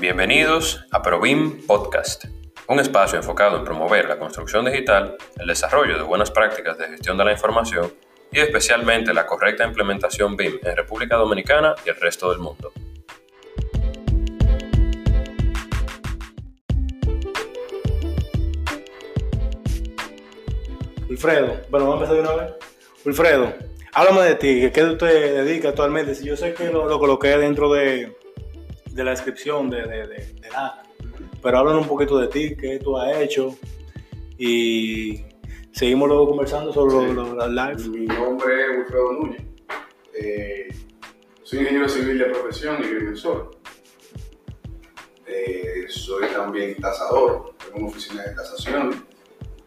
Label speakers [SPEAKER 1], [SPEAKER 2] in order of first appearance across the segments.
[SPEAKER 1] Bienvenidos a ProBIM Podcast, un espacio enfocado en promover la construcción digital, el desarrollo de buenas prácticas de gestión de la información y especialmente la correcta implementación BIM en República Dominicana y el resto del mundo.
[SPEAKER 2] Wilfredo, bueno, vamos a empezar de una vez. Wilfredo, háblame de ti, ¿qué te dedicas actualmente? Si yo sé que lo, lo coloqué dentro de, de la descripción de, de, de, de la, pero háblanos un poquito de ti, qué tú has hecho y seguimos luego conversando sobre los lo, live.
[SPEAKER 3] Mi nombre es Wilfredo Núñez. Eh, soy ingeniero civil de profesión y agrimensor. Eh, soy también tasador, tengo una oficina de tasación,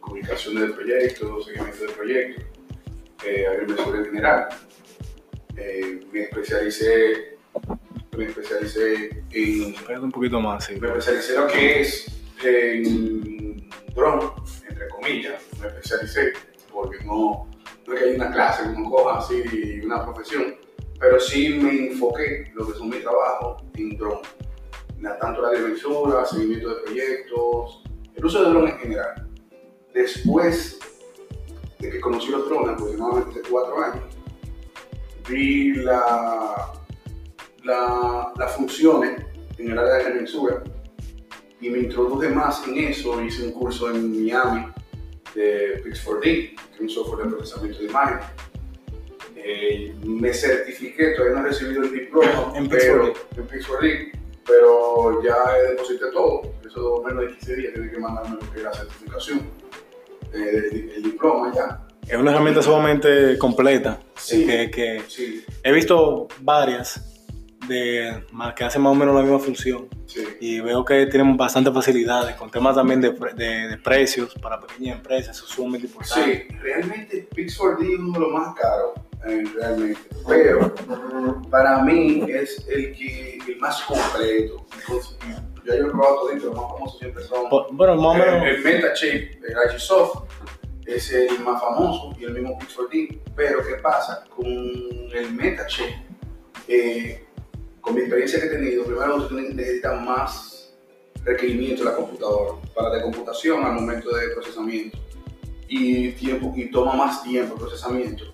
[SPEAKER 3] comunicación de proyectos, seguimiento de proyectos, eh, agrimensor en general. Eh, me especialicé me especialicé en
[SPEAKER 2] Espérate un poquito más, sí.
[SPEAKER 3] me especialicé en lo que es en drone, entre comillas, me especialicé, porque no, no es que hay una clase que uno coja así, una profesión, pero sí me enfoqué lo que son mi trabajo en drone, La- tanto la agrimensura, seguimiento de proyectos, el uso de drone en general. Después de que conocí los drones, aproximadamente cuatro años, vi la, la, las funciones en el área de agrimensura y me introduje más en eso. Hice un curso en Miami de Pix4D, que es un software de procesamiento de imagen. Eh, me certifiqué, todavía no he recibido el diploma
[SPEAKER 2] En
[SPEAKER 3] pero,
[SPEAKER 2] Pix4D.
[SPEAKER 3] en Pix4D, pero ya deposité todo. Eso menos de 15 días tiene que mandarme lo que es la certificación, eh, del- el diploma ya.
[SPEAKER 2] Es una herramienta sumamente completa.
[SPEAKER 3] Sí.
[SPEAKER 2] Que, que
[SPEAKER 3] Sí,
[SPEAKER 2] he visto varias de, que hacen más o menos la misma función.
[SPEAKER 3] sí.
[SPEAKER 2] Y veo que tienen bastantes facilidades con temas también de, de- de precios para pequeñas empresas. Eso es sumamente importante.
[SPEAKER 3] Sí, realmente Pix4D es uno de los más caros, eh, realmente. Pero para mí es el que el más completo. Entonces, yo he probado todo los más famosos siempre son
[SPEAKER 2] Po- Bueno, más o menos.
[SPEAKER 3] el MetaChape, el IGSoft, es el más famoso y el mismo Pix4D. Pero ¿qué pasa? Con el MetaChape, eh, con mi experiencia que he tenido, primero tú necesitas más requerimientos de la computadora para la computación al momento de procesamiento y tiempo y toma más tiempo el procesamiento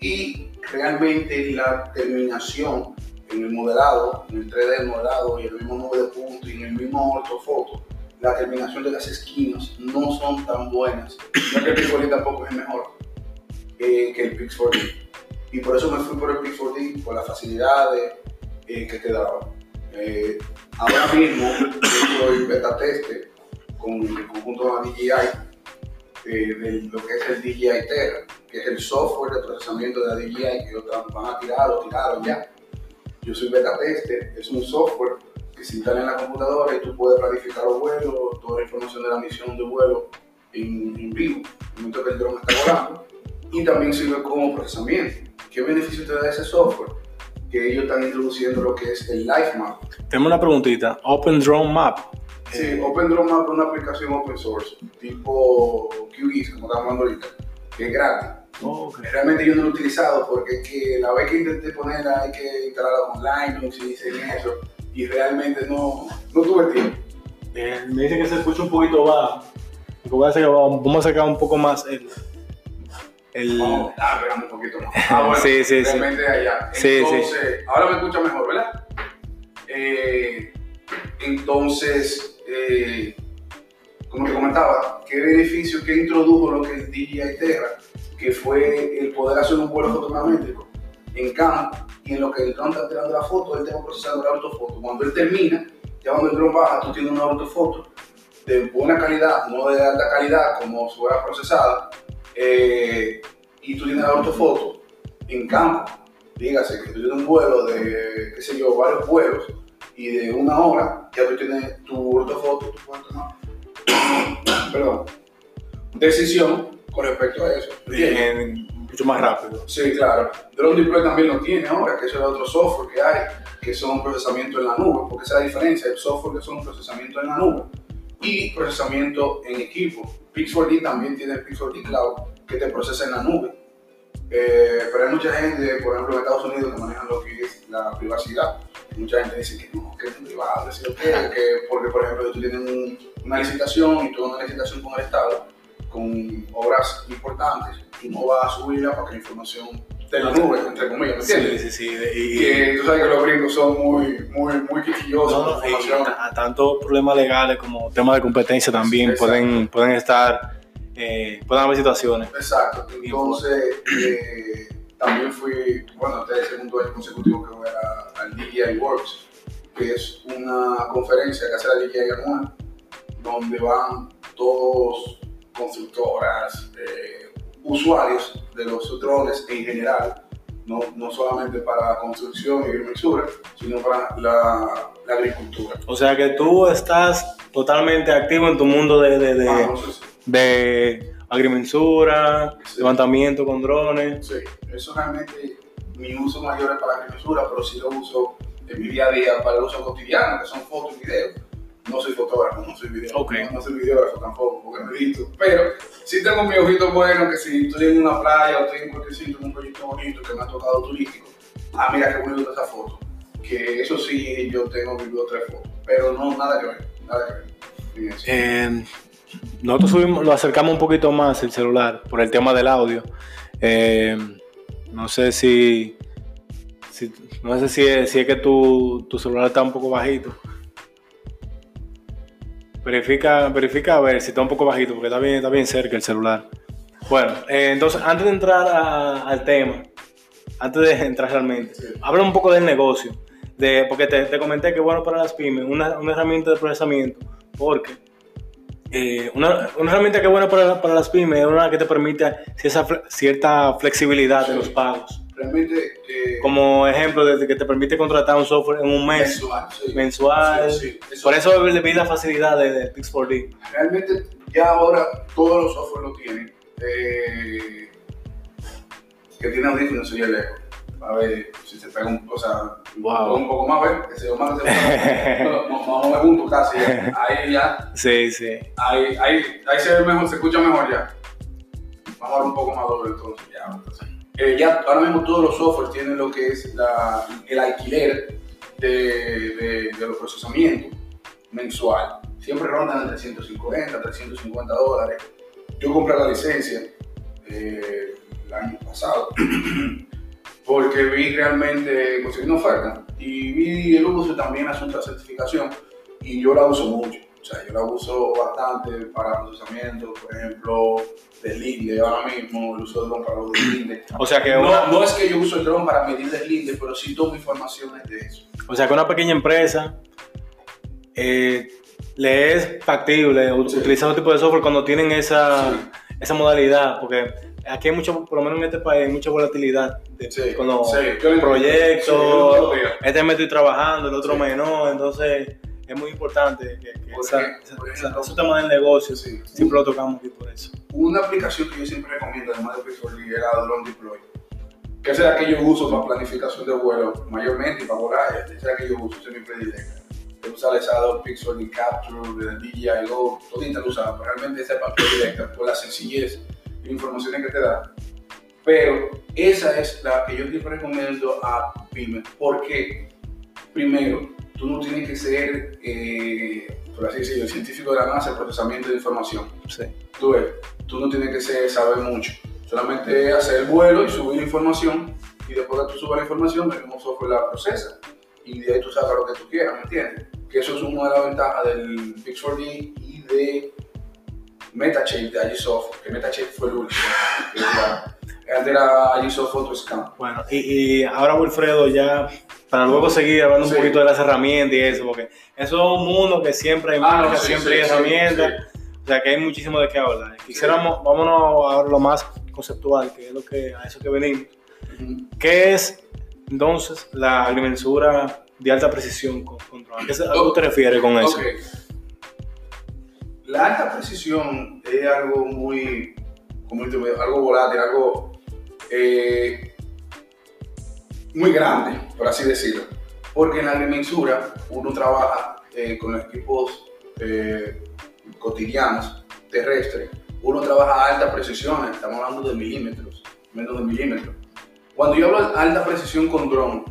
[SPEAKER 3] y realmente la terminación en el modelado, en el 3D modelado y el mismo nube de punto y en el mismo ortofoto, la terminación de las esquinas no son tan buenas. No que el Pix4D tampoco es mejor eh, que el Pix4D. Y por eso me fui por el Pix4D, por las facilidades que te daba. Eh, ahora mismo yo soy beta tester con el conjunto de DJI eh, de lo que es el DJI Terra, que es el software de procesamiento de la DJI que ellos van a tirar o tiraron ya. Yo soy beta tester, es un software que se instala en la computadora y tú puedes planificar los vuelos, toda la información de la misión de vuelo en, en vivo, en el momento que el dron está volando, y también sirve como procesamiento. ¿Qué beneficio te da ese software? Que ellos están introduciendo lo que es el Life Map.
[SPEAKER 2] Tenemos una preguntita. Open Drone Map.
[SPEAKER 3] Sí, OpenDrone es una aplicación open source, tipo QGIS, como estamos hablando ahorita, que es gratis.
[SPEAKER 2] Oh, ok.
[SPEAKER 3] Realmente yo no lo he utilizado porque es que la vez que intenté ponerla hay que instalarla con Linux y dicen eso, y realmente no, no tuve tiempo.
[SPEAKER 2] Eh, me dice que se escucha un poquito bajo. Voy a vamos a sacar un poco más el. El
[SPEAKER 3] Vamos a pegar un poquito más. Ah, bueno,
[SPEAKER 2] Sí, sí, sí.
[SPEAKER 3] allá.
[SPEAKER 2] Sí, sí.
[SPEAKER 3] Entonces, ahora me escucha mejor, ¿verdad? Eh, entonces, eh, como te comentaba, ¿qué beneficio que introdujo lo que es DJI Terra? Que fue el poder hacer un vuelo fotogramétrico en campo y en lo que el dron está tirando la foto, él te va procesando la ortofoto. Cuando él termina, ya cuando el dron baja, tú tienes una ortofoto de buena calidad, no de alta calidad como si fuera procesada, eh, y tú tienes la ortofoto en campo. Dígase que tú tienes un vuelo de, qué sé yo, varios vuelos y de una hora ya tú tienes tu ortofoto, tú puedes tomar, perdón, decisión con respecto a eso. ¿entiendes?
[SPEAKER 2] en- mucho más rápido.
[SPEAKER 3] Sí, claro. Drone Display también lo tiene ahora, que eso es otro software que hay, que son procesamiento en la nube, porque esa es la diferencia, el software que son procesamiento en la nube y procesamiento en equipo. Pix4D también tiene el Pix4D Cloud, que te procesa en la nube. Eh, pero hay mucha gente, por ejemplo, en Estados Unidos, que manejan lo que es la privacidad. Mucha gente dice que no, que es privado. ¿sí? que, porque por ejemplo tú tienes una licitación y tú una licitación con el Estado, con obras importantes, tú no vas a subirla para que la información de la nube, entre comillas, ¿me entiendes?
[SPEAKER 2] Sí, sí, sí. Y,
[SPEAKER 3] que tú sabes que los gringos son muy, muy, muy quisquillosos
[SPEAKER 2] no, a tantos problemas legales como temas de competencia también pueden, pueden estar, eh, pueden haber situaciones.
[SPEAKER 3] Exacto. Entonces, eh, también fui, bueno, este es el segundo año consecutivo que voy a, al DJI Works, que es una conferencia que hace la DJI anual, donde van todos constructoras, eh, usuarios de los drones en general, no, no, solamente para construcción y agrimensura, sino para la, la, agricultura.
[SPEAKER 2] O sea que tú estás totalmente activo en tu mundo de, de, de, ah, no sé si. de agrimensura, sí. levantamiento con drones.
[SPEAKER 3] Sí, eso realmente mi uso mayor es para agrimensura, pero sí lo uso en mi día a día para el uso cotidiano, que son fotos y videos no soy fotógrafo, no soy videógrafo,
[SPEAKER 2] okay.
[SPEAKER 3] no, no, soy videógrafo tampoco, porque no edito, pero sí tengo mi ojito bueno que si estoy en una playa o estoy en cualquier sitio, en un proyecto bonito que me ha tocado turístico, ah, mira qué bonito esa foto, que eso sí, yo tengo mis dos o tres fotos, pero no, nada que ver, nada que ver.
[SPEAKER 2] Eh, nosotros subimos, lo acercamos un poquito más el celular por el tema del audio. Eh, no sé si, si, no sé si es, si es que tu, tu celular está un poco bajito. Verifica, verifica a ver si está un poco bajito, porque está bien, está bien cerca el celular. Bueno, eh, entonces, antes de entrar a, al tema, antes de entrar realmente, sí. habla un poco del negocio. De, porque te, te, comenté que es bueno para las pymes, una, una herramienta de procesamiento, porque eh, una, una, herramienta que es buena para, para, las pymes es una que te permite cierta, cierta flexibilidad sí. de los pagos.
[SPEAKER 3] Realmente, eh,
[SPEAKER 2] como ejemplo, desde que te permite contratar un software en un mes
[SPEAKER 3] mensual. Sí.
[SPEAKER 2] mensual. Sí, eso Por eso le vi la facilidad de, de Pix4D.
[SPEAKER 3] Realmente, ya ahora todos los software lo tienen. Eh, que tiene audífonos y el eco. A ver si se pega un, o sea,
[SPEAKER 2] wow.
[SPEAKER 3] un poco más, ¿ves? Que se más se Vamos a ver juntos casi. Ahí ya.
[SPEAKER 2] Sí, sí.
[SPEAKER 3] Ahí, ahí, ahí se ve mejor, se escucha mejor ya. Vamos a ver un poco más doble entonces. Ya, entonces. Eh, ya ahora mismo todos los softwares tienen lo que es el alquiler de, de, los procesamientos mensual. Siempre rondan entre 150, 350 dólares. Yo compré la licencia eh, el año pasado porque vi realmente, conseguí una oferta y vi el uso también asunto de certificación y yo la uso mucho. O sea, yo la uso bastante para procesamiento, por ejemplo, deslinde ahora mismo, el uso de dron para los deslindes.
[SPEAKER 2] O sea que
[SPEAKER 3] no,
[SPEAKER 2] una...
[SPEAKER 3] no, es que yo uso el dron para medir deslinde, pero sí tomo informaciones de eso.
[SPEAKER 2] O sea que una pequeña empresa eh, le es factible sí. utilizar un tipo de software cuando tienen esa, sí. esa modalidad, porque aquí hay mucho, por lo menos en este país, hay mucha volatilidad de,
[SPEAKER 3] sí,
[SPEAKER 2] con los proyectos. Este mes estoy trabajando, el otro mes no, entonces es muy importante que, que esa, ejemplo, esa, temas del negocio sí, siempre lo tocamos aquí por eso.
[SPEAKER 3] Una aplicación que yo siempre recomiendo, además de Pixel, era Drone Deploy. Es la que yo uso para planificación de vuelo, mayormente, y para volar, esa es la que yo uso, esa es mi predilecta. Yo usaba esa Adobe Pixel Capture, DJI Go, todita lo usaba, pero realmente esa es para predilecta, por la sencillez y las informaciones que te da. Pero esa es la que yo siempre recomiendo a pymes. porque Primero, tú no tienes que ser, eh, por así decirlo, el científico de la NASA, el procesamiento de información.
[SPEAKER 2] Sí.
[SPEAKER 3] Tú ves, tú no tienes que ser, saber mucho. Solamente hacer el vuelo y subir la información. Y después que tú subas la información, el mismo software la procesa. Y de ahí tú sacas lo que tú quieras, ¿me entiendes? Que eso es una de las ventajas del Pix4D y de MetaShape de Agisoft, que MetaShape fue el último. Agisoft Photoscan.
[SPEAKER 2] Bueno, y, y ahora Wilfredo ya para luego seguir hablando sí. un poquito de las herramientas y eso, porque eso es un mundo que siempre hay marcas, ah, no, sí, siempre sí, hay herramientas, o sea que hay muchísimo de qué hablar. Quisiéramos, vámonos a lo más conceptual, que es lo que, a eso que venimos. Uh -huh. ¿Qué es entonces la agrimensura de alta precisión con control? ¿A qué, a oh, te refieres con eso?
[SPEAKER 3] Okay. La alta precisión es algo muy, como algo volátil, algo eh, muy grande, por así decirlo. Porque en la agrimensura uno trabaja eh, con los equipos eh, cotidianos, terrestres. Uno trabaja a alta precisión, estamos hablando de milímetros, menos de milímetros. Cuando yo hablo de alta precisión con dron,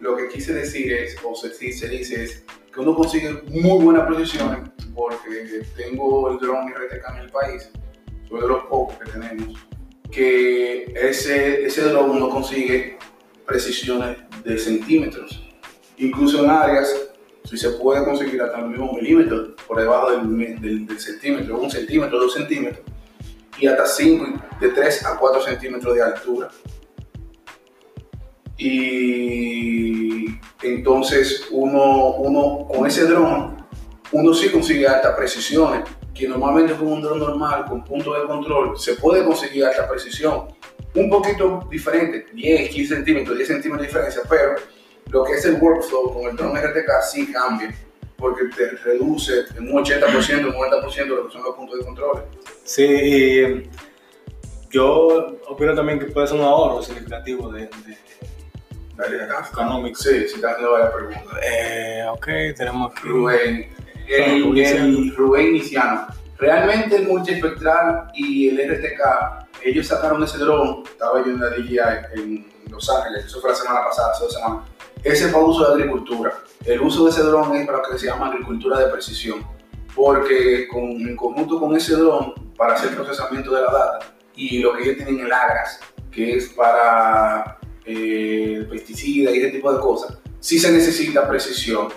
[SPEAKER 3] lo que quise decir es, o se, se dice es, que uno consigue muy buenas precisiones porque tengo el dron RTK en el país, soy de los pocos que tenemos, que ese, ese dron uno consigue precisiones de centímetros. Incluso en áreas, si se puede conseguir hasta el mismo milímetro por debajo del, del, del centímetro, un centímetro, dos centímetros, y hasta 5, de 3 a 4 centímetros de altura. Y entonces uno, uno con ese dron, uno sí consigue altas precisiones, que normalmente con un dron normal, con punto de control, se puede conseguir alta precisión. Un poquito diferente, 10, 15 centímetros, 10 centímetros de diferencia, pero lo que es el workflow con el dron RTK sí cambia, porque te reduce en un 80%, un 90% lo que son los puntos de control.
[SPEAKER 2] Sí, y yo opino también que puede ser un ahorro significativo de, de económico.
[SPEAKER 3] Sí, si te haciendo varias preguntas.
[SPEAKER 2] Eh, ok, tenemos aquí.
[SPEAKER 3] Rubén, el, el Rubén Niciano. Realmente el multiespectral y el RTK, ellos sacaron ese dron, estaba yo en la DJI en Los Ángeles, eso fue la semana pasada, hace dos semanas. Ese es para uso de agricultura. El uso de ese dron es para lo que se llama agricultura de precisión, porque con, en conjunto con ese dron, para hacer procesamiento de la data, y lo que ellos tienen el AGRAS, que es para eh, pesticidas y ese tipo de cosas, sí se necesita precisión,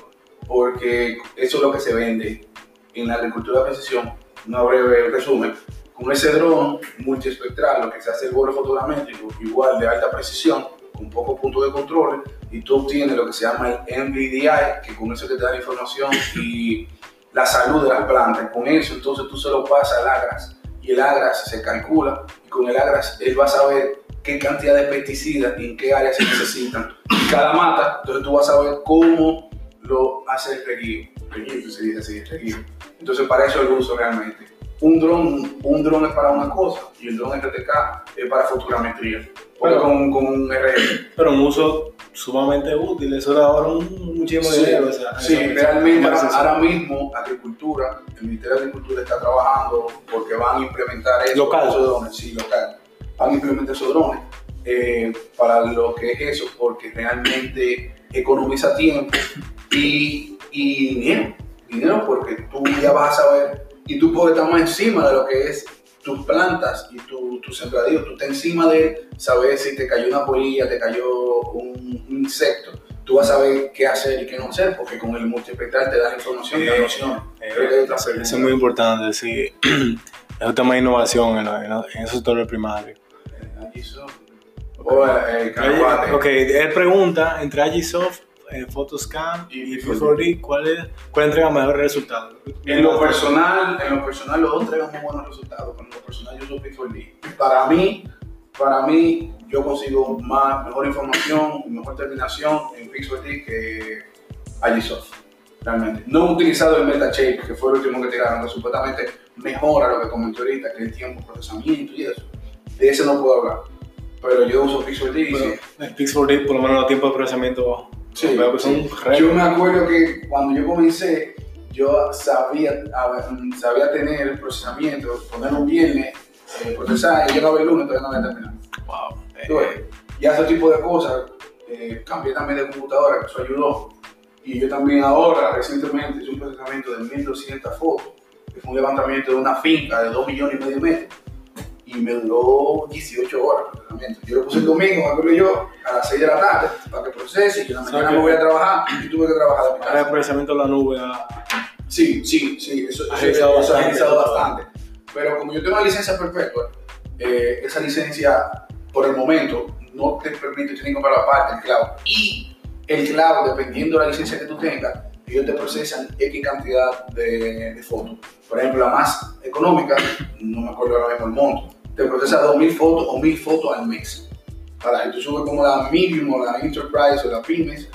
[SPEAKER 3] porque eso es lo que se vende en la agricultura de precisión. Una breve resumen. Con ese dron multiespectral, lo que se hace el borde fotogramétrico, igual de alta precisión, con pocos puntos de control, y tú obtienes lo que se llama el MVDI, que con eso te da la información y la salud de las plantas. Con eso, entonces tú se lo pasas al AGRAS, y el AGRAS se calcula, y con el AGRAS él va a saber qué cantidad de pesticidas y en qué áreas se necesitan. Cada mata, entonces tú vas a ver cómo lo hace el. Reguío, se dice así. Entonces para eso el uso realmente. Un dron, un dron es para una cosa y el dron RTK es para fotogrametría.
[SPEAKER 2] Pero-
[SPEAKER 3] con, con un RL.
[SPEAKER 2] Pero un uso sumamente útil, eso le ahorra un- muchísimo
[SPEAKER 3] Sí,
[SPEAKER 2] dinero. esa-
[SPEAKER 3] sí,
[SPEAKER 2] esa-
[SPEAKER 3] realmente ahora, ahora mismo Agricultura, el Ministerio de Agricultura está trabajando porque van a implementar eso,
[SPEAKER 2] Local.
[SPEAKER 3] esos drones, sí, local. Van a implementar esos drones eh, para lo que es eso, porque realmente economiza tiempo y, y dinero. Dinero porque tú ya vas a saber y tú puedes estar más encima de lo que es tus plantas y tu, tu sembradío. Tú estás encima de saber si te cayó una polilla, te cayó un, un insecto. Tú vas a saber qué hacer y qué no hacer, porque con el multiespectral te da información la
[SPEAKER 2] Eh,
[SPEAKER 3] noción.
[SPEAKER 2] eh, eso es muy importante, sí. Es un tema de innovación en, la- en, la- en el sector primario.
[SPEAKER 3] O eh, Canaguate.
[SPEAKER 2] Ok, él pregunta entre Agisoft, eh, Photoscan
[SPEAKER 3] Y
[SPEAKER 2] y
[SPEAKER 3] P4D,
[SPEAKER 2] P4D, ¿cuál, es, ¿cuál entrega mejores resultados?
[SPEAKER 3] En lo personal, en lo personal los dos entregan muy buenos resultados, pero en lo personal yo uso Pixel Para mí, para mí, yo consigo más, mejor información, mejor terminación en Pixel que Agisoft, realmente. No he utilizado el MetaShape, que fue el último que tiraron, que supuestamente mejora lo que comenté ahorita, que el tiempo de procesamiento y eso. De ese no puedo hablar. Pero yo uso Pixel y
[SPEAKER 2] Pero
[SPEAKER 3] sí.
[SPEAKER 2] el Pix4D, por lo menos los tiempos de procesamiento,
[SPEAKER 3] Sí,
[SPEAKER 2] que récords.
[SPEAKER 3] Yo me acuerdo que cuando yo comencé, yo sabía, sabía tener el procesamiento, poner un viernes, eh, procesar, y llegaba el lunes, todavía no había terminado.
[SPEAKER 2] Wow. eh,
[SPEAKER 3] Tú ves, Y ese tipo de cosas, eh, cambié también de computadora, que eso ayudó. Y yo también ahora, recientemente, hice un procesamiento de 1200 fotos, que fue un levantamiento de una finca de 2 millones y medio de metros. Y me duró 18 horas procesamiento. Yo lo puse el domingo, me acuerdo yo, a las 6 de la tarde, para que procese, y en la mañana
[SPEAKER 2] que-
[SPEAKER 3] me voy a trabajar, y tuve que trabajar de mi
[SPEAKER 2] Ahora el
[SPEAKER 3] casa.
[SPEAKER 2] procesamiento de la nube, ah,
[SPEAKER 3] Sí, sí, sí, eso, eso,
[SPEAKER 2] Agilizado
[SPEAKER 3] ha
[SPEAKER 2] bastante.
[SPEAKER 3] agilizado bastante. Pero como yo tengo una licencia perpetua, eh, esa licencia, por el momento, no te permite, tienes que comprar aparte el cloud. Y el cloud, dependiendo de la licencia que tú tengas, ellos te procesan X cantidad de, de fotos. Por ejemplo, la más económica, no me acuerdo ahora mismo el monto, te procesa 2.000 fotos o 1.000 fotos al mes. Ahora, si tú subes como la medium la enterprise o la pymes,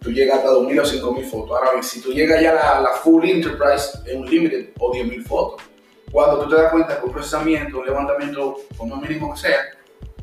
[SPEAKER 3] tú llegas hasta 2.000 o 5.000 fotos. Ahora bien, si tú llegas ya a la, full enterprise, es un limited o 10.000 fotos. Cuando tú te das cuenta que un procesamiento, un levantamiento, más mínimo que sea,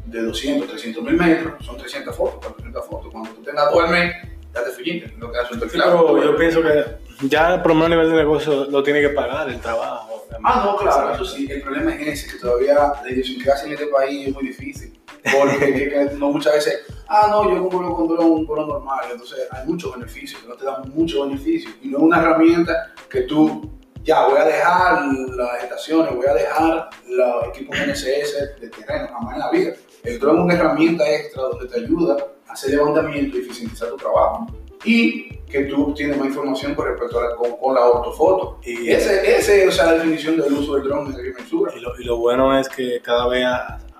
[SPEAKER 3] de 200, 300 mil metros, son 300 fotos, 400 fotos. Cuando tú tengas todo el mes, ya te lo que hace un teclado.
[SPEAKER 2] pero yo pienso que ya por lo menos a nivel de negocio lo tiene que pagar el trabajo.
[SPEAKER 3] Ah, no, claro, eso sí. El problema es ese, que todavía la idiosincrasia en este país es muy difícil. Porque no muchas veces ah, no, yo compro con un dron normal. Entonces hay muchos beneficios, no te dan muchos beneficios. Y no es una herramienta que tú, ya, voy a dejar las estaciones, voy a dejar los equipos NSS de terreno, jamás en la vida. El dron es una herramienta extra donde te ayuda a hacer levantamiento y eficientizar tu trabajo. Y que tú tienes más información con respecto a la, con, con la ortofoto.
[SPEAKER 2] Y-
[SPEAKER 3] ese, ese es la definición del uso del dron en agrimensura.
[SPEAKER 2] Y lo, y lo bueno es que cada vez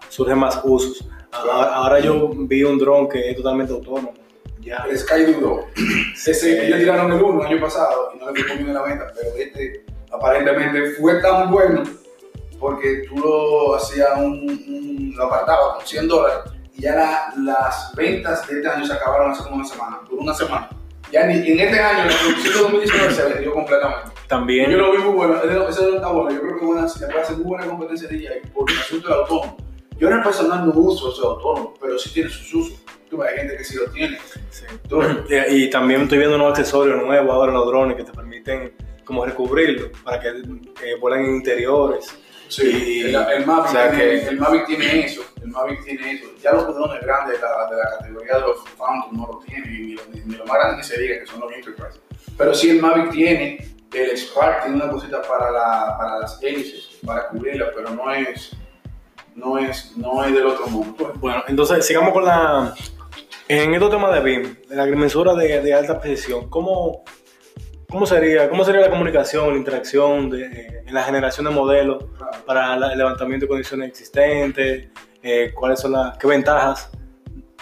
[SPEAKER 2] surgen más usos. Ahora, ahora yo vi un dron que es totalmente autónomo. Ya.
[SPEAKER 3] El Sky Duo. Ese, ellos tiraron el 1 el año pasado y no le fue en la venta, pero este aparentemente fue tan bueno porque tú lo hacías un, un- lo apartabas con 100 dólares y ya la- las ventas de este año se acabaron hace como una semana, por una semana. Ya ni, en este año, en el producción de 2019, se vendió completamente.
[SPEAKER 2] También.
[SPEAKER 3] Yo lo vi muy bueno, ese no está bueno, yo creo que buena, se puede hacer muy buena competencia de DJI por el asunto del autónomo. Yo en el personal no uso esos autónomos, pero sí tiene sus usos. Tú ves, hay gente que sí lo tiene.
[SPEAKER 2] Sí. Y, y también estoy viendo unos accesorios nuevos ahora en los drones que te permiten como recubrirlo para que eh, vuelan en interiores.
[SPEAKER 3] Sí,
[SPEAKER 2] Y-
[SPEAKER 3] el, el Mavic
[SPEAKER 2] o sea
[SPEAKER 3] tiene,
[SPEAKER 2] que-
[SPEAKER 3] el Mavic tiene eso, el Mavic tiene eso. Ya los drones grandes de la, de la categoría de los Phantom no lo tienen, ni, lo- ni- ni lo más grande que se diga, que son los Enterprise. Pero sí el Mavic tiene, el Spark tiene una cosita para, la, para las hélices, para cubrirlas, pero no es, no es, no es del otro mundo.
[SPEAKER 2] Bueno, entonces sigamos con la. En estos temas de BIM, de la agrimensura de, de alta precisión, ¿cómo, cómo, sería, ¿cómo sería la comunicación, la interacción de, en la generación de modelos
[SPEAKER 3] claro.
[SPEAKER 2] para la- el levantamiento de condiciones existentes? Eh, ¿Cuáles son las qué ventajas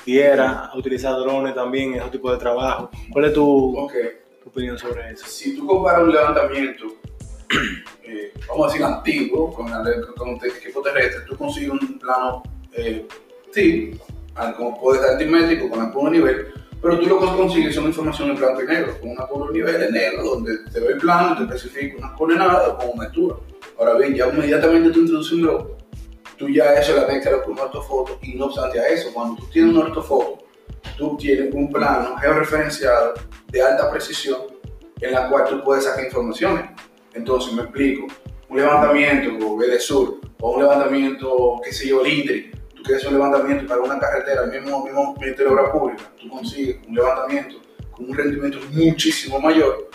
[SPEAKER 2] diera utilizar drones también en ese tipo de trabajo? ¿Cuál es tu,
[SPEAKER 3] Ok,
[SPEAKER 2] tu opinión sobre eso?
[SPEAKER 3] si tú comparas un levantamiento, eh, vamos a decir antiguo, con, un equipo terrestre, tú consigues un plano, eh, sí, como puede ser altimétrico, con apuro nivel, pero tú lo que consigues son información en blanco y negro, con un apuro nivel en negro, donde te ve el plano y te especifica unas coordenadas con una altura. Ahora bien, ya inmediatamente tú introduces un drone, tú ya eso la mezclas con una ortofoto, y no obstante a eso, cuando tú tienes una ortofoto, tú tienes un plano georreferenciado de alta precisión en la cual tú puedes sacar informaciones. Entonces, me explico, un levantamiento de sur o un levantamiento, qué sé yo, Lindri, tú quieres un levantamiento para una carretera, el mismo, mismo Ministerio de Obras Públicas, tú consigues un levantamiento con un rendimiento muchísimo mayor,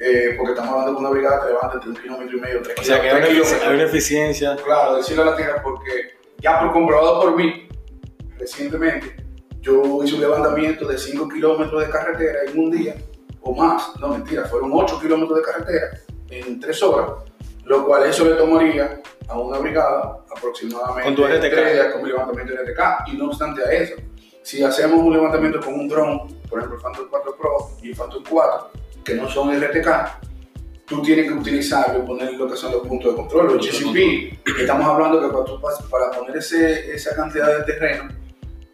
[SPEAKER 3] eh, porque estamos hablando de una brigada que levanta entre un kilómetro y medio, tres
[SPEAKER 2] O sea que hay una,
[SPEAKER 3] kilómetros.
[SPEAKER 2] efici- hay una eficiencia.
[SPEAKER 3] Claro, decirlo a la tierra porque ya por comprobado por mí, recientemente, yo hice un levantamiento de 5 kilómetros de carretera en un día, o más, no mentira, fueron 8 kilómetros de carretera en 3 horas, lo cual eso le tomaría a una brigada aproximadamente
[SPEAKER 2] Con tu RTK.
[SPEAKER 3] tres días con mi levantamiento de RTK, y no obstante a eso, si hacemos un levantamiento con un dron, por ejemplo el Phantom 4 Pro y el Phantom 4, que no son RTK, tú tienes que utilizarlo, poner lo que son los puntos de control, los GCP. Estamos hablando que cuando tú para poner ese, esa cantidad de terreno,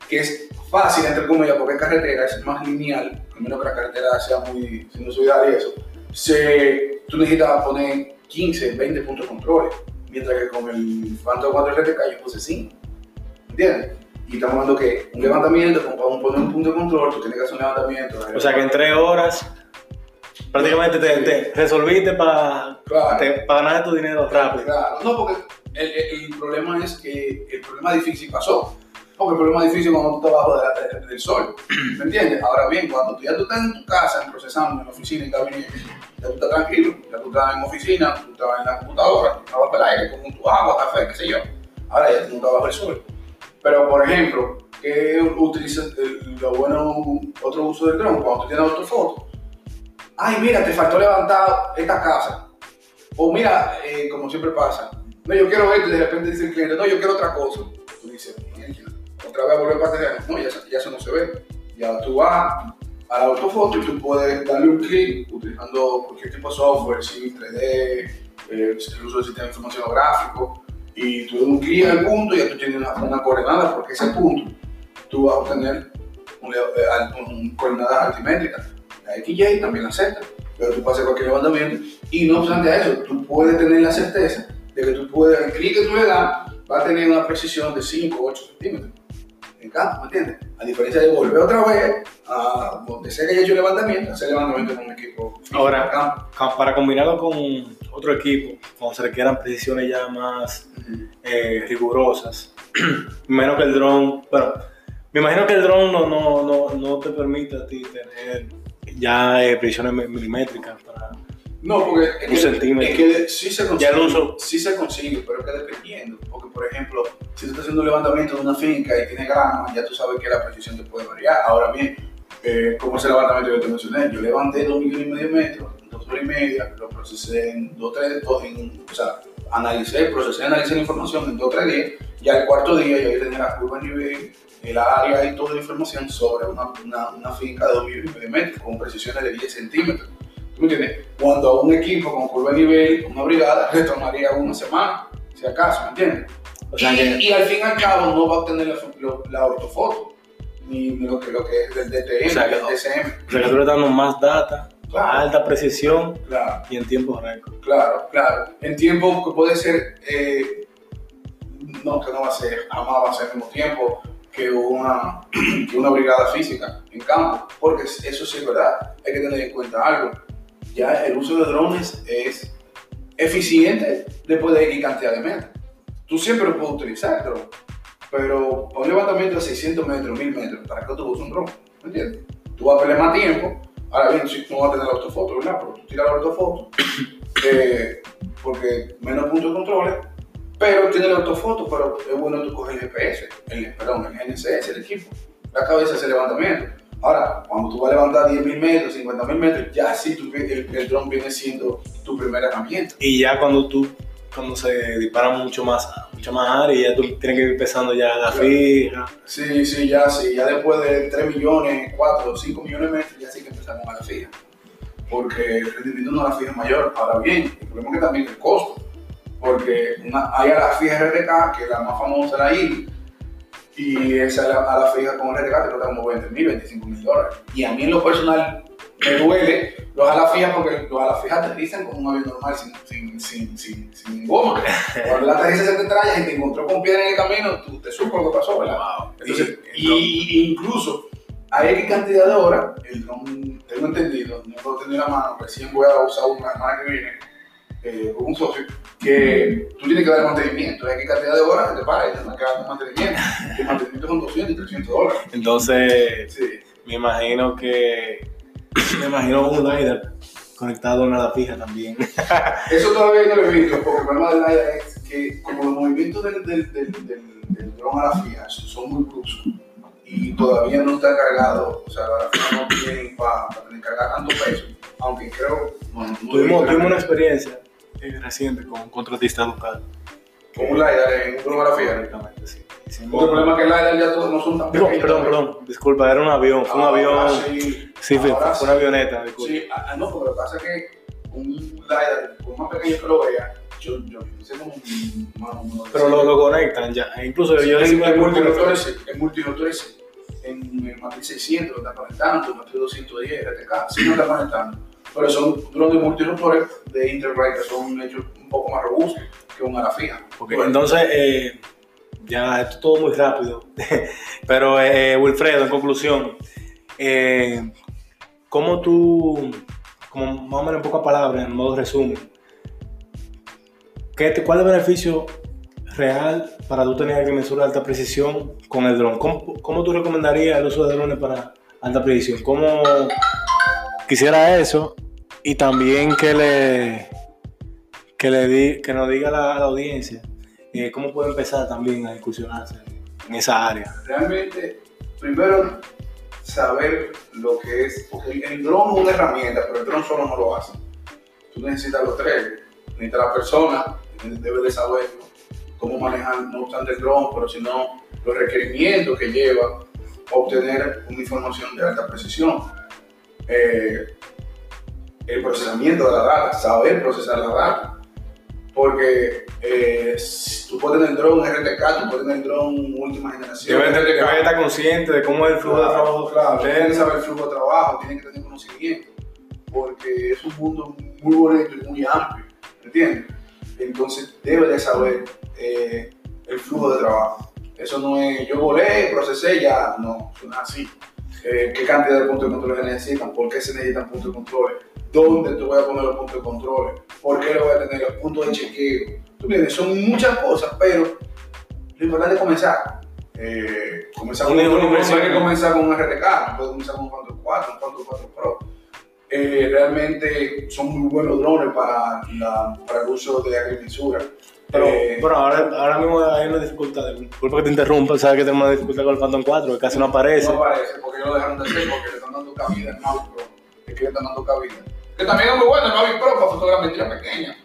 [SPEAKER 3] que es fácil, entre comillas, porque es carretera, es más lineal, a menos que la carretera sea muy sinusoidal y eso, se, tú necesitas poner 15, 20 puntos de control, mientras que con el Phantom 4 RTK yo puse 5. ¿Entiendes? Y estamos hablando que un levantamiento, como para un- poner un punto de control, tú tienes que hacer un levantamiento.
[SPEAKER 2] O sea que en tres horas prácticamente te, te resolviste para
[SPEAKER 3] Claro.
[SPEAKER 2] ganar tu dinero rápido.
[SPEAKER 3] Claro, no, porque el, problema es que el problema difícil pasó. Porque el problema difícil cuando tú estás abajo de la- de- del sol. ¿Me entiendes? Ahora bien, cuando tú ya tú estás en tu casa, procesando en la oficina, en gabinete, ya tú estás tranquilo, ya tú estás en oficina, tú estás en la computadora, tú estás bajo el aire, con tu agua, café, qué sé yo. Ahora ya tú no estás bajo el sol. Pero, por ejemplo, ¿qué utilizas el- lo bueno, otro uso del dron? Cuando tú tienes autofoto. Ay, mira, te faltó levantar esta casa. O mira, eh, como siempre pasa, no, yo quiero esto y de repente dice el cliente, no, yo quiero otra cosa. Tú dices, "Mierda, otra vez volver para terreno. No, ya, ya eso no se ve. Ya tú vas a la autofoto y tú puedes darle un clic utilizando cualquier tipo de software, sí, 3D, eh, el uso del sistema de información gráfico, y tú un clic el punto y ya tú tienes una, una coordenada, porque ese punto tú vas a obtener un, eh, al- un coordenada altimétrica. La XY también la acepta, pero tú puedes hacer cualquier levantamiento y no obstante a eso, tú puedes tener la certeza de que tú puedes, el clic que tú le das va a tener una precisión de 5 o 8 centímetros en campo, ¿me entiendes? A diferencia de volver otra vez a donde sea que haya hecho levantamiento, hacer levantamiento con un equipo
[SPEAKER 2] Ahora-
[SPEAKER 3] campo.
[SPEAKER 2] Para combinarlo con otro equipo, cuando se requieran precisiones ya más eh, rigurosas, menos que el dron, bueno, Me imagino que el dron no, no, no, no te permite a ti tener ya eh, presiones mi- milimétricas para...
[SPEAKER 3] No, porque
[SPEAKER 2] Un
[SPEAKER 3] es que,
[SPEAKER 2] centímetro.
[SPEAKER 3] es que sí se consigue.
[SPEAKER 2] Ya uso.
[SPEAKER 3] Sí se consigue, pero es que dependiendo. Porque, por ejemplo, si tú estás haciendo un levantamiento de una finca y tiene grama, ya tú sabes que la precisión te puede variar. Ahora bien, eh, como ese levantamiento que te mencioné, yo levanté dos millones y medio de metros, dos horas y media, lo procesé en dos, tres, dos, en, o sea, analicé, procesé, analicé la información en dos, tres días. Ya el cuarto día yo tenía la curva nivel, el área y toda la información sobre una, una, una finca de dos millones y medio de metros, con precisiones de 10 centímetros. ¿Tú me entiendes? Cuando a un equipo con curva nivel, una brigada, le tomaría una semana, si acaso, ¿me entiendes?
[SPEAKER 2] O sea
[SPEAKER 3] y,
[SPEAKER 2] que...
[SPEAKER 3] y al fin y al cabo no va a obtener la, la ortofoto, ni, lo, que, lo que es del DTM,
[SPEAKER 2] O sea que-
[SPEAKER 3] del DCM.
[SPEAKER 2] O sea que tú le dando más data,
[SPEAKER 3] Claro.
[SPEAKER 2] alta precisión
[SPEAKER 3] Claro,
[SPEAKER 2] y en tiempo récord.
[SPEAKER 3] claro, claro. En tiempo que puede ser, eh, no, que no va a ser, jamás va a ser al mismo tiempo que una, que una brigada física en campo, porque eso sí es verdad, hay que tener en cuenta algo. Ya el uso de drones es eficiente después de X cantidad de metros. Tú siempre lo puedes utilizar, pero para un levantamiento de 600 metros, 1000 metros, ¿para qué tú usas un drone? ¿Me entiendes? Tú vas a perder más tiempo. Ahora bien, si no vas a tener la autofoto, ¿verdad? Pero tú tiras la autofoto, eh, porque menos puntos de control, pero tiene la autofoto, pero es bueno tú coger el GPS, el, perdón, el GNSS, el equipo, la cabeza ese levantamiento. Ahora, cuando tú vas a levantar 10.000 metros, 50.000 metros, ya sí tu- el, el dron viene siendo tu primera herramienta.
[SPEAKER 2] Y ya cuando tú, cuando se dispara mucho más, mucha más área, ya tú tienes que ir empezando ya la fija.
[SPEAKER 3] Sí, sí, ya sí, ya después de 3 millones, 4, 5 millones de metros, ya sí que empezamos a la fija. Porque el rendimiento a la fija es mayor. Ahora bien, el problema es que también el costo. Porque una- hay a la fija RTK, que es la más famosa, la IL, y esa a la, a la fija con RTK te cuesta como 20 mil, 25 mil dólares. Y a mí en lo personal me duele los a la fija porque los a la fija aterrizan con un avión normal sin, sin, sin, sin, sin goma. Cuando la aterriza se te trae y te encontró con piedra en el camino, tú te supo lo que pasó, ¿verdad? Entonces, y, y- incluso hay X cantidad de horas, el dron, tengo entendido, no lo tengo en la mano, recién voy a usar una semana que viene eh, con un socio, que tú tienes que dar mantenimiento, hay X cantidad de horas te para y te dar mantenimiento. El mantenimiento son 200 y 300 dólares.
[SPEAKER 2] Entonces,
[SPEAKER 3] Sí.
[SPEAKER 2] me imagino que. Me imagino un LiDAR conectado a una fija también.
[SPEAKER 3] Eso todavía no lo he visto, porque el problema del aire es que como los movimientos del, del, del, dron a la fija son muy bruscos y todavía no está cargado, o sea, la fija no tiene para tener que cargar tanto peso, aunque creo, bueno,
[SPEAKER 2] tuvimos, tuvimos una experiencia eh, reciente con un contratista local.
[SPEAKER 3] con un LiDAR en un dron a la fija.
[SPEAKER 2] Correctamente, sí.
[SPEAKER 3] Porque el problema es que el LiDAR ya todos no son tan pequeños.
[SPEAKER 2] perdón, perdón, disculpa, era un avión, fue un avión.
[SPEAKER 3] Sí,
[SPEAKER 2] Sí, fue, una avioneta, disculpa.
[SPEAKER 3] Sí, ah, ah, no, porque lo que pasa es que un LiDAR, por más pequeño que lo vea, yo, yo como un
[SPEAKER 2] Pero lo, lo conectan ya. E Incluso yo
[SPEAKER 3] en, en multirotores, sí, en multirotores, sí. en el Matrix 600 lo está conectando, en Matrix 210, RTK, sí lo está conectando. Pero son drones multirotores de Interbright que son hechos un poco más robustos que un ala fija.
[SPEAKER 2] Entonces, eh, ya esto es todo muy rápido. Pero, eh, Wilfredo, en conclusión, eh, ¿cómo tú, como más o menos en pocas palabras, en modo resumen, ¿qué ¿cuál es el beneficio real para tú tener que mesurar alta precisión con el dron? ¿Cómo, cómo tú recomendarías el uso de drones para alta precisión? ¿Cómo quisiera eso? Y también que le, que le di, que nos diga la, audiencia eh, cómo puede empezar también a incursionarse en esa área.
[SPEAKER 3] realmente, primero, saber lo que es, porque el, el dron es una herramienta, pero el dron solo no lo hace. Tú necesitas los tres, necesitas la persona, debe de saber cómo manejar, no obstante el dron, pero sino los requerimientos que lleva obtener una información de alta precisión. Eh, el procesamiento de la data, saber procesar la data. Porque eh, tú puedes tener dron RTK, tú puedes tener dron última generación.
[SPEAKER 2] Deben de-
[SPEAKER 3] RTK.
[SPEAKER 2] deben estar consciente de cómo es el flujo de trabajo.
[SPEAKER 3] Claro, tienen que saber el flujo de trabajo, tienen que tener conocimiento, porque es un mundo muy bonito y muy amplio, ¿entiendes? Entonces debe de saber eh, el flujo de trabajo. Eso no es yo volé, procesé, ya, no, no es así. Eh, ¿Qué cantidad de puntos de control se necesitan? ¿Por qué se necesitan puntos de control? ¿Dónde te voy a poner los puntos de control? ¿Por qué le voy a tener los puntos de chequeo? Tú entiendes, son muchas cosas, pero lo importante es comenzar. Eh, comenzar con, hay que comenzar con un RTK, no puede comenzar con un Phantom 4, un Phantom 4 Pro. Eh, realmente son muy buenos drones para, la, para el uso de agrimensura.
[SPEAKER 2] Pero,
[SPEAKER 3] Eh,
[SPEAKER 2] bueno, ahora, ahora mismo hay una dificultad. Disculpa que te interrumpa, sabes que tenemos una dificultad con el Phantom 4, que casi no aparece.
[SPEAKER 3] No aparece, porque ellos lo dejaron de hacer, porque le están dando cabida al Mavic Pro. Es que le están dando cabida. Que también es muy bueno el Mavic Pro para fotografía pequeña.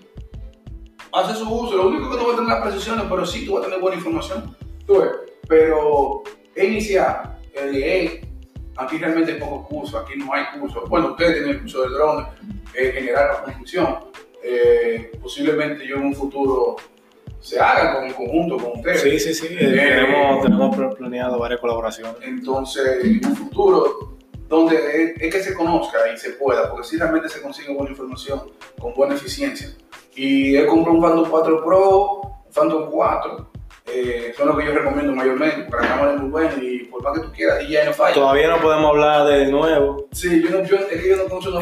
[SPEAKER 3] Hace su uso, lo único que no va a tener las precisiones, pero sí tú vas a tener buena información. Tú ves, pero iniciar, LE, aquí realmente hay pocos cursos, aquí no hay cursos. Bueno, ustedes tienen el curso del drone, eh, generar la construcción. Eh, posiblemente yo en un futuro se haga con, en conjunto con ustedes.
[SPEAKER 2] Sí, sí, sí. eh, tenemos, tenemos planeado varias colaboraciones.
[SPEAKER 3] Entonces, en un futuro, donde es, es que se conozca y se pueda, porque si realmente se consigue buena información con buena eficiencia. Y él compró un Phantom 4 Pro, un Phantom 4, eh, son los que yo recomiendo mayormente, porque la cámara es muy buena y por más que tú quieras, y ya no falla.
[SPEAKER 2] Todavía no podemos hablar de nuevo.
[SPEAKER 3] Sí, yo no, yo, es que yo no conozco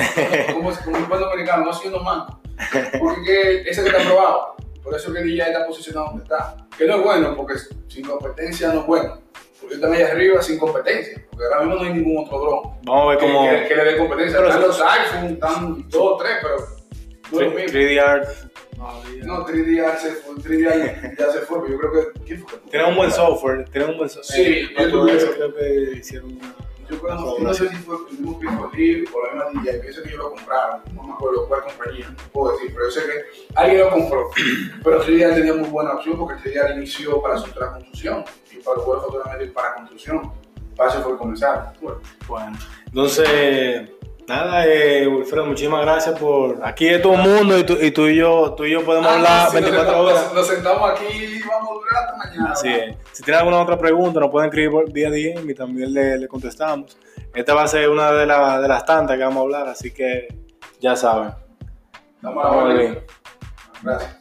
[SPEAKER 3] como, como el buen dominicano, no soy unos mancos, porque ese que está aprobado, por eso que ya está posicionado donde está, que no es bueno, porque sin competencia no es bueno, porque están ahí arriba sin competencia, porque ahora mismo no hay ningún otro dron
[SPEAKER 2] Vamos a ver cómo.
[SPEAKER 3] que- que le dé competencia.
[SPEAKER 2] Pero
[SPEAKER 3] están los iPhone, están dos, tres, pero no es lo mismo.
[SPEAKER 2] 3D Art.
[SPEAKER 3] No, 3D ya se fue, 3D ya, ya se fue, pero yo creo que, ¿quién fue?
[SPEAKER 2] Tiene un buen software. Tiene un buen software.
[SPEAKER 3] Sí, yo tuve-
[SPEAKER 2] eso creo que hicieron una.
[SPEAKER 3] Yo creo no, no sé si fue el mismo Pico Libre o la misma DJ, pienso que ellos lo compraron, no me acuerdo cuál compañía, no puedo decir, pero yo sé que alguien lo compró. Pero 3D tenía muy buena opción porque 3D inició para su construcción y para los juegos fotogramétricos para construcción. Para fue comenzar. Bueno,
[SPEAKER 2] entonces, nada, eh, Wilfredo, muchísimas gracias por. Aquí es todo el mundo y tú y, tú y yo tú y yo podemos
[SPEAKER 3] Ah,
[SPEAKER 2] hablar
[SPEAKER 3] sí, nos
[SPEAKER 2] 24
[SPEAKER 3] sentamos-
[SPEAKER 2] horas.
[SPEAKER 3] Nos sentamos aquí y vamos a durar hasta mañana.
[SPEAKER 2] Así es. Si tienen alguna otra pregunta, nos pueden escribir por vía DM y también le, le contestamos. Esta va a ser una de, la- de las tantas que vamos a hablar, así que ya saben.
[SPEAKER 3] Estamos a
[SPEAKER 2] bien.
[SPEAKER 3] Gracias.